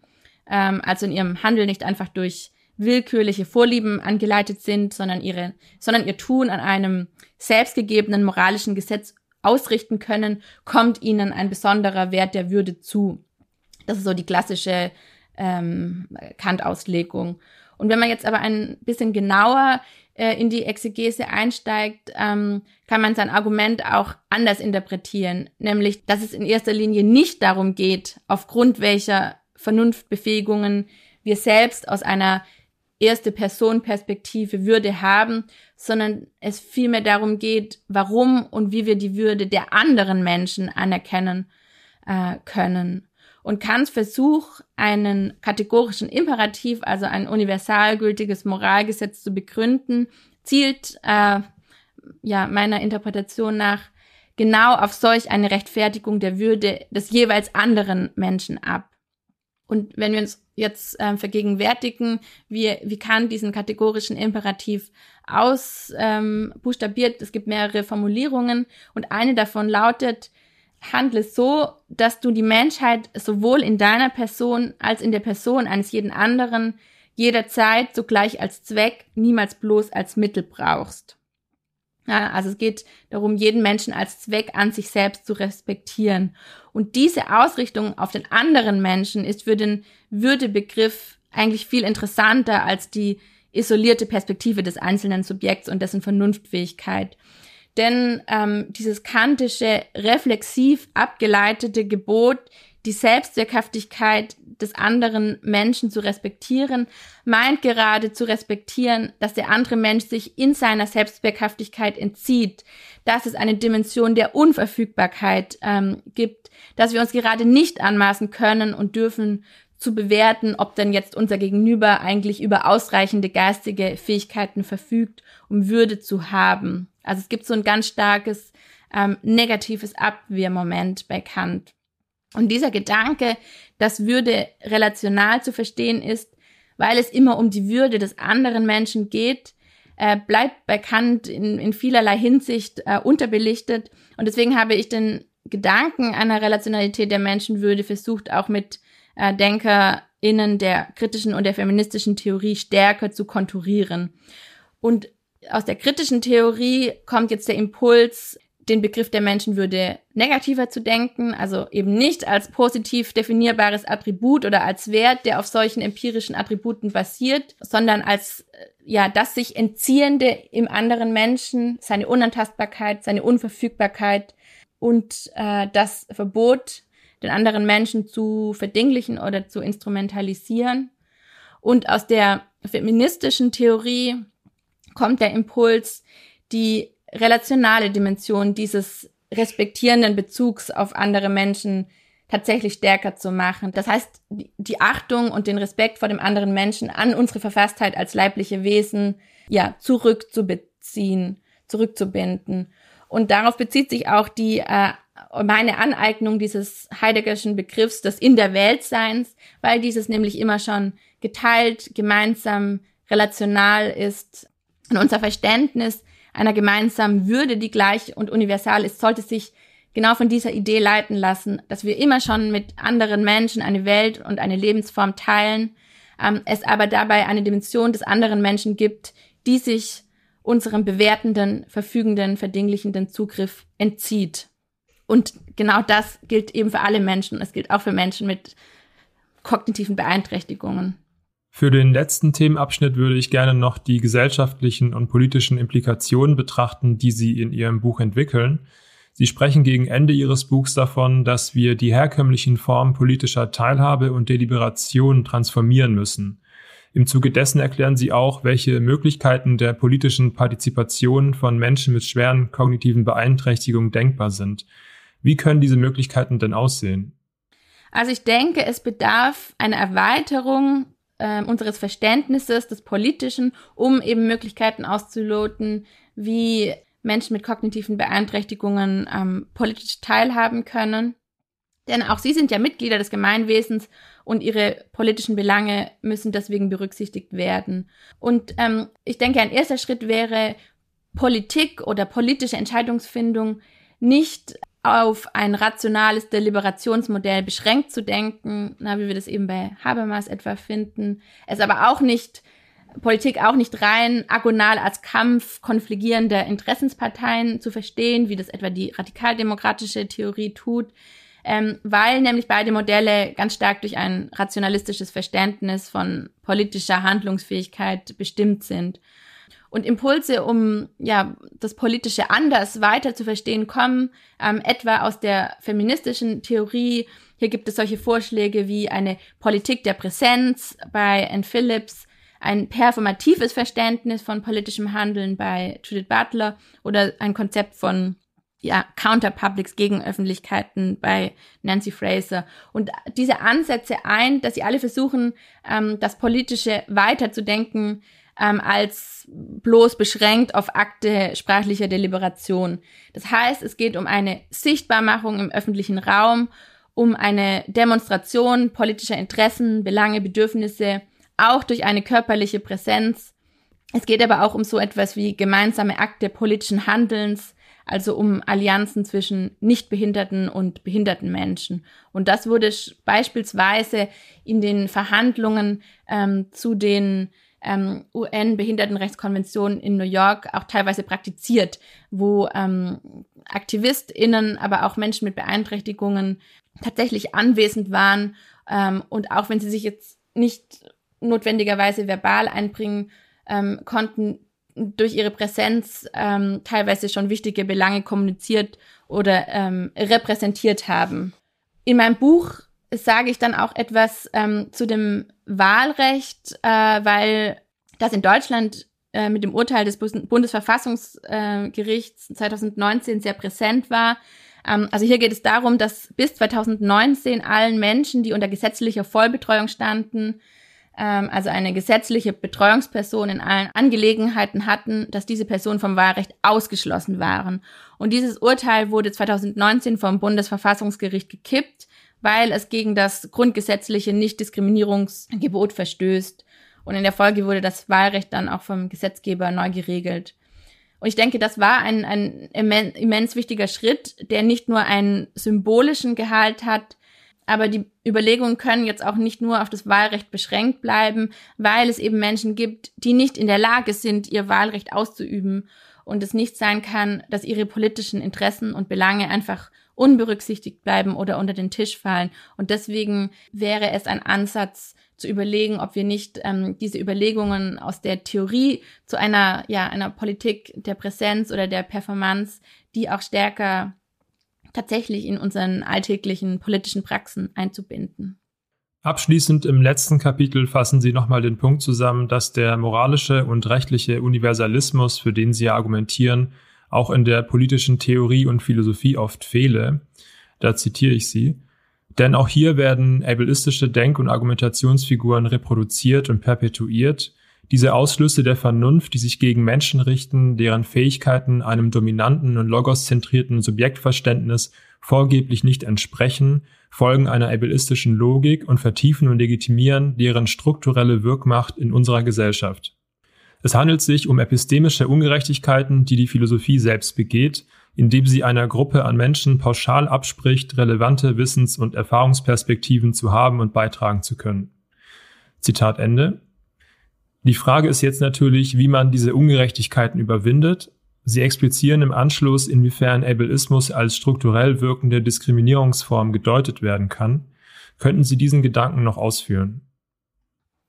ähm, also in ihrem Handel nicht einfach durch willkürliche Vorlieben angeleitet sind, sondern ihre, sondern ihr Tun an einem selbstgegebenen moralischen Gesetz ausrichten können, kommt ihnen ein besonderer Wert der Würde zu. Das ist so die klassische ähm, Kant-Auslegung. Und wenn man jetzt aber ein bisschen genauer äh, in die Exegese einsteigt, ähm, kann man sein Argument auch anders interpretieren, nämlich, dass es in erster Linie nicht darum geht, aufgrund welcher Vernunftbefähigungen wir selbst aus einer erste Person Perspektive Würde haben, sondern es vielmehr darum geht, warum und wie wir die Würde der anderen Menschen anerkennen äh, können. Und Kants Versuch, einen kategorischen Imperativ, also ein universalgültiges Moralgesetz zu begründen, zielt äh, ja meiner Interpretation nach genau auf solch eine Rechtfertigung der Würde des jeweils anderen Menschen ab. Und wenn wir uns jetzt äh, vergegenwärtigen, wie, wie Kant diesen kategorischen Imperativ ausbuchstabiert, ähm, es gibt mehrere Formulierungen und eine davon lautet, handle so, dass du die Menschheit sowohl in deiner Person als in der Person eines jeden anderen jederzeit sogleich als Zweck, niemals bloß als Mittel brauchst. Ja, also es geht darum, jeden Menschen als Zweck an sich selbst zu respektieren. Und diese Ausrichtung auf den anderen Menschen ist für den Würdebegriff eigentlich viel interessanter als die isolierte Perspektive des einzelnen Subjekts und dessen Vernunftfähigkeit. Denn ähm, dieses kantische, reflexiv abgeleitete Gebot, die Selbstwirkhaftigkeit des anderen Menschen zu respektieren, meint gerade zu respektieren, dass der andere Mensch sich in seiner Selbstwirkhaftigkeit entzieht, dass es eine Dimension der Unverfügbarkeit ähm, gibt, dass wir uns gerade nicht anmaßen können und dürfen zu bewerten, ob denn jetzt unser Gegenüber eigentlich über ausreichende geistige Fähigkeiten verfügt, um Würde zu haben. Also es gibt so ein ganz starkes ähm, negatives Abwehrmoment bei Kant. Und dieser Gedanke, dass Würde relational zu verstehen ist, weil es immer um die Würde des anderen Menschen geht, äh, bleibt bei Kant in, in vielerlei Hinsicht äh, unterbelichtet. Und deswegen habe ich den Gedanken einer Relationalität der Menschenwürde versucht, auch mit äh, DenkerInnen der kritischen und der feministischen Theorie stärker zu konturieren. Und aus der kritischen Theorie kommt jetzt der Impuls, den Begriff der Menschenwürde negativer zu denken, also eben nicht als positiv definierbares Attribut oder als Wert, der auf solchen empirischen Attributen basiert, sondern als äh, ja das sich entziehende im anderen Menschen, seine Unantastbarkeit, seine Unverfügbarkeit und äh, das Verbot, den anderen Menschen zu verdinglichen oder zu instrumentalisieren. Und aus der feministischen Theorie kommt der Impuls, die relationale Dimension dieses respektierenden Bezugs auf andere Menschen tatsächlich stärker zu machen. Das heißt, die Achtung und den Respekt vor dem anderen Menschen an unsere Verfasstheit als leibliche Wesen, ja, zurückzubeziehen, zurückzubinden. Und darauf bezieht sich auch die äh, meine Aneignung dieses Heideggerschen Begriffs des In der Weltseins, weil dieses nämlich immer schon geteilt, gemeinsam, relational ist. Und unser Verständnis einer gemeinsamen Würde, die gleich und universal ist, sollte sich genau von dieser Idee leiten lassen, dass wir immer schon mit anderen Menschen eine Welt und eine Lebensform teilen, ähm, es aber dabei eine Dimension des anderen Menschen gibt, die sich unserem bewertenden, verfügenden, verdinglichenden Zugriff entzieht. Und genau das gilt eben für alle Menschen. Es gilt auch für Menschen mit kognitiven Beeinträchtigungen. Für den letzten Themenabschnitt würde ich gerne noch die gesellschaftlichen und politischen Implikationen betrachten, die Sie in Ihrem Buch entwickeln. Sie sprechen gegen Ende Ihres Buchs davon, dass wir die herkömmlichen Formen politischer Teilhabe und Deliberation transformieren müssen. Im Zuge dessen erklären Sie auch, welche Möglichkeiten der politischen Partizipation von Menschen mit schweren kognitiven Beeinträchtigungen denkbar sind. Wie können diese Möglichkeiten denn aussehen? Also ich denke, es bedarf einer Erweiterung äh, unseres Verständnisses des Politischen, um eben Möglichkeiten auszuloten, wie Menschen mit kognitiven Beeinträchtigungen ähm, politisch teilhaben können. Denn auch sie sind ja Mitglieder des Gemeinwesens und ihre politischen Belange müssen deswegen berücksichtigt werden. Und ähm, ich denke, ein erster Schritt wäre, Politik oder politische Entscheidungsfindung nicht auf ein rationales Deliberationsmodell beschränkt zu denken, na, wie wir das eben bei Habermas etwa finden. Es aber auch nicht, Politik auch nicht rein agonal als Kampf konfligierender Interessensparteien zu verstehen, wie das etwa die radikaldemokratische Theorie tut, ähm, weil nämlich beide Modelle ganz stark durch ein rationalistisches Verständnis von politischer Handlungsfähigkeit bestimmt sind und Impulse, um ja das Politische anders weiter zu verstehen, kommen ähm, etwa aus der feministischen Theorie. Hier gibt es solche Vorschläge wie eine Politik der Präsenz bei Anne Phillips, ein performatives Verständnis von politischem Handeln bei Judith Butler oder ein Konzept von ja, Counterpublics gegen Öffentlichkeiten bei Nancy Fraser. Und diese Ansätze ein, dass sie alle versuchen, ähm, das Politische weiterzudenken, ähm, als bloß beschränkt auf Akte sprachlicher Deliberation. Das heißt, es geht um eine Sichtbarmachung im öffentlichen Raum, um eine Demonstration politischer Interessen, Belange, Bedürfnisse, auch durch eine körperliche Präsenz. Es geht aber auch um so etwas wie gemeinsame Akte politischen Handelns, also um Allianzen zwischen nichtbehinderten und behinderten Menschen. Und das wurde beispielsweise in den Verhandlungen ähm, zu den ähm, UN-Behindertenrechtskonvention in New York auch teilweise praktiziert, wo ähm, AktivistInnen, aber auch Menschen mit Beeinträchtigungen tatsächlich anwesend waren. Ähm, und auch wenn sie sich jetzt nicht notwendigerweise verbal einbringen ähm, konnten, durch ihre Präsenz ähm, teilweise schon wichtige Belange kommuniziert oder ähm, repräsentiert haben. In meinem Buch sage ich dann auch etwas ähm, zu dem Wahlrecht, äh, weil das in Deutschland äh, mit dem Urteil des Bundesverfassungsgerichts 2019 sehr präsent war. Ähm, also hier geht es darum, dass bis 2019 allen Menschen, die unter gesetzlicher Vollbetreuung standen, ähm, also eine gesetzliche Betreuungsperson in allen Angelegenheiten hatten, dass diese Personen vom Wahlrecht ausgeschlossen waren. Und dieses Urteil wurde 2019 vom Bundesverfassungsgericht gekippt, weil es gegen das grundgesetzliche Nichtdiskriminierungsgebot verstößt. Und in der Folge wurde das Wahlrecht dann auch vom Gesetzgeber neu geregelt. Und ich denke, das war ein, ein immens wichtiger Schritt, der nicht nur einen symbolischen Gehalt hat, aber die Überlegungen können jetzt auch nicht nur auf das Wahlrecht beschränkt bleiben, weil es eben Menschen gibt, die nicht in der Lage sind, ihr Wahlrecht auszuüben und es nicht sein kann, dass ihre politischen Interessen und Belange einfach unberücksichtigt bleiben oder unter den Tisch fallen. Und deswegen wäre es ein Ansatz zu überlegen, ob wir nicht ähm, diese Überlegungen aus der Theorie zu einer, ja, einer Politik der Präsenz oder der Performance, die auch stärker tatsächlich in unseren alltäglichen politischen Praxen einzubinden. Abschließend im letzten Kapitel fassen Sie nochmal den Punkt zusammen, dass der moralische und rechtliche Universalismus, für den Sie argumentieren, auch in der politischen Theorie und Philosophie oft fehle. Da zitiere ich Sie. Denn auch hier werden ableistische Denk- und Argumentationsfiguren reproduziert und perpetuiert, diese Ausschlüsse der Vernunft, die sich gegen Menschen richten, deren Fähigkeiten einem dominanten und logoszentrierten Subjektverständnis vorgeblich nicht entsprechen, folgen einer ableistischen Logik und vertiefen und legitimieren deren strukturelle Wirkmacht in unserer Gesellschaft. Es handelt sich um epistemische Ungerechtigkeiten, die die Philosophie selbst begeht, indem sie einer Gruppe an Menschen pauschal abspricht, relevante Wissens- und Erfahrungsperspektiven zu haben und beitragen zu können. Zitat Ende. Die Frage ist jetzt natürlich, wie man diese Ungerechtigkeiten überwindet. Sie explizieren im Anschluss, inwiefern Ableismus als strukturell wirkende Diskriminierungsform gedeutet werden kann. Könnten Sie diesen Gedanken noch ausführen?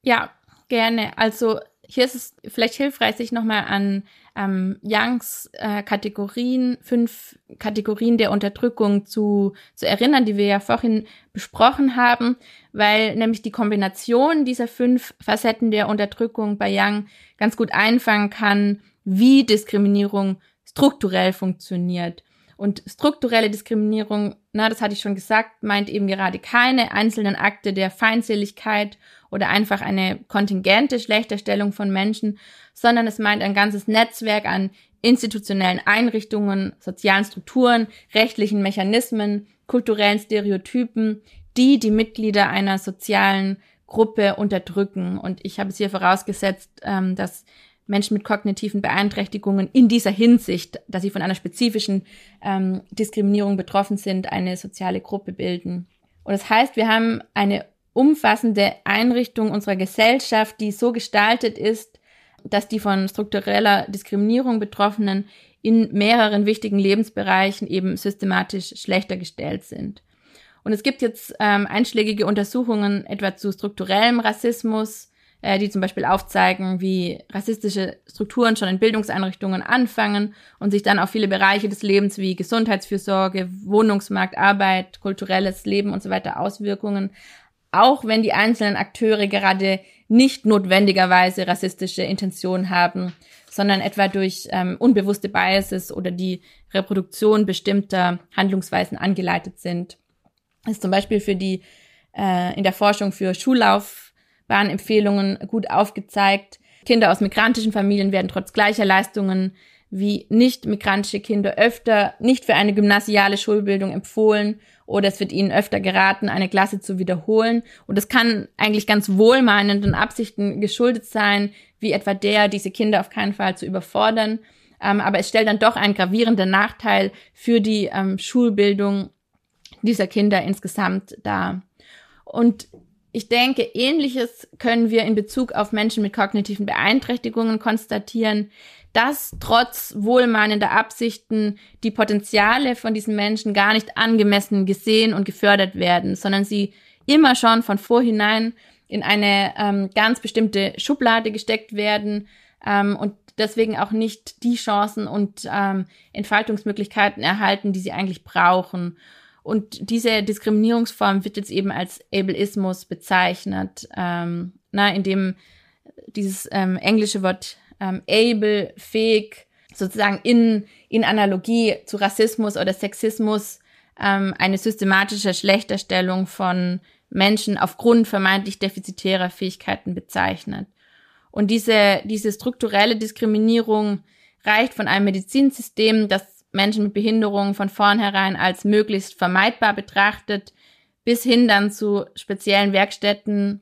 Ja, gerne. Also hier ist es vielleicht hilfreich, sich nochmal an ähm, Youngs äh, Kategorien, fünf Kategorien der Unterdrückung zu, zu erinnern, die wir ja vorhin besprochen haben, weil nämlich die Kombination dieser fünf Facetten der Unterdrückung bei Young ganz gut einfangen kann, wie Diskriminierung strukturell funktioniert. Und strukturelle Diskriminierung, na, das hatte ich schon gesagt, meint eben gerade keine einzelnen Akte der Feindseligkeit oder einfach eine kontingente Schlechterstellung von Menschen, sondern es meint ein ganzes Netzwerk an institutionellen Einrichtungen, sozialen Strukturen, rechtlichen Mechanismen, kulturellen Stereotypen, die die Mitglieder einer sozialen Gruppe unterdrücken. Und ich habe es hier vorausgesetzt, ähm, dass Menschen mit kognitiven Beeinträchtigungen in dieser Hinsicht, dass sie von einer spezifischen ähm, Diskriminierung betroffen sind, eine soziale Gruppe bilden. Und das heißt, wir haben eine umfassende Einrichtung unserer Gesellschaft, die so gestaltet ist, dass die von struktureller Diskriminierung Betroffenen in mehreren wichtigen Lebensbereichen eben systematisch schlechter gestellt sind. Und es gibt jetzt ähm, einschlägige Untersuchungen etwa zu strukturellem Rassismus, äh, die zum Beispiel aufzeigen, wie rassistische Strukturen schon in Bildungseinrichtungen anfangen und sich dann auf viele Bereiche des Lebens wie Gesundheitsfürsorge, Wohnungsmarkt, Arbeit, kulturelles Leben und so weiter Auswirkungen, auch wenn die einzelnen Akteure gerade nicht notwendigerweise rassistische Intentionen haben, sondern etwa durch ähm, unbewusste Biases oder die Reproduktion bestimmter Handlungsweisen angeleitet sind. Das ist zum Beispiel für die äh, in der Forschung für Schullauf Bahnempfehlungen gut aufgezeigt. Kinder aus migrantischen Familien werden trotz gleicher Leistungen wie nicht migrantische Kinder öfter nicht für eine gymnasiale Schulbildung empfohlen oder es wird ihnen öfter geraten, eine Klasse zu wiederholen. Und das kann eigentlich ganz wohlmeinenden Absichten geschuldet sein, wie etwa der, diese Kinder auf keinen Fall zu überfordern. Ähm, aber es stellt dann doch einen gravierenden Nachteil für die ähm, Schulbildung dieser Kinder insgesamt dar. Und ich denke, ähnliches können wir in Bezug auf Menschen mit kognitiven Beeinträchtigungen konstatieren, dass trotz wohlmeinender Absichten die Potenziale von diesen Menschen gar nicht angemessen gesehen und gefördert werden, sondern sie immer schon von vorhinein in eine ähm, ganz bestimmte Schublade gesteckt werden ähm, und deswegen auch nicht die Chancen und ähm, Entfaltungsmöglichkeiten erhalten, die sie eigentlich brauchen. Und diese Diskriminierungsform wird jetzt eben als Ableismus bezeichnet, ähm, na, indem dieses ähm, englische Wort ähm, able, fähig, sozusagen in, in Analogie zu Rassismus oder Sexismus ähm, eine systematische Schlechterstellung von Menschen aufgrund vermeintlich defizitärer Fähigkeiten bezeichnet. Und diese, diese strukturelle Diskriminierung reicht von einem Medizinsystem, das Menschen mit Behinderungen von vornherein als möglichst vermeidbar betrachtet, bis hin dann zu speziellen Werkstätten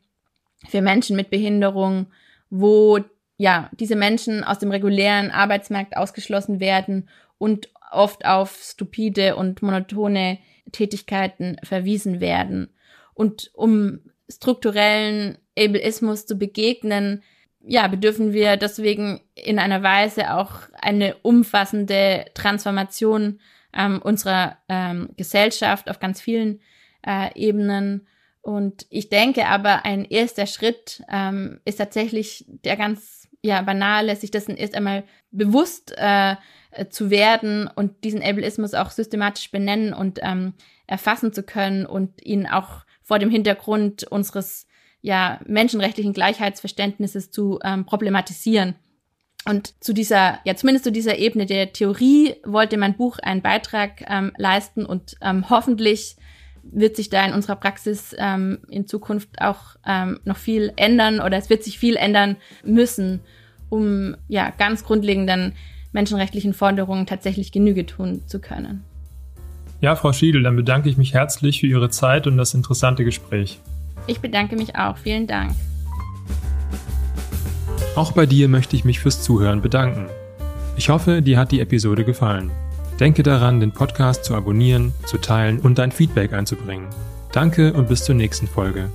für Menschen mit Behinderung, wo ja diese Menschen aus dem regulären Arbeitsmarkt ausgeschlossen werden und oft auf stupide und monotone Tätigkeiten verwiesen werden. Und um strukturellen Ableismus zu begegnen, ja, bedürfen wir deswegen in einer Weise auch eine umfassende Transformation ähm, unserer ähm, Gesellschaft auf ganz vielen äh, Ebenen. Und ich denke aber, ein erster Schritt ähm, ist tatsächlich der ganz ja, banale, sich dessen erst einmal bewusst äh, zu werden und diesen Ableismus auch systematisch benennen und ähm, erfassen zu können und ihn auch vor dem Hintergrund unseres ja, menschenrechtlichen Gleichheitsverständnisses zu ähm, problematisieren. Und zu dieser, ja, zumindest zu dieser Ebene der Theorie wollte mein Buch einen Beitrag ähm, leisten und ähm, hoffentlich wird sich da in unserer Praxis ähm, in Zukunft auch ähm, noch viel ändern oder es wird sich viel ändern müssen, um ja ganz grundlegenden menschenrechtlichen Forderungen tatsächlich Genüge tun zu können. Ja, Frau Schiedel, dann bedanke ich mich herzlich für Ihre Zeit und das interessante Gespräch. Ich bedanke mich auch. Vielen Dank. Auch bei dir möchte ich mich fürs Zuhören bedanken. Ich hoffe, dir hat die Episode gefallen. Denke daran, den Podcast zu abonnieren, zu teilen und dein Feedback einzubringen. Danke und bis zur nächsten Folge.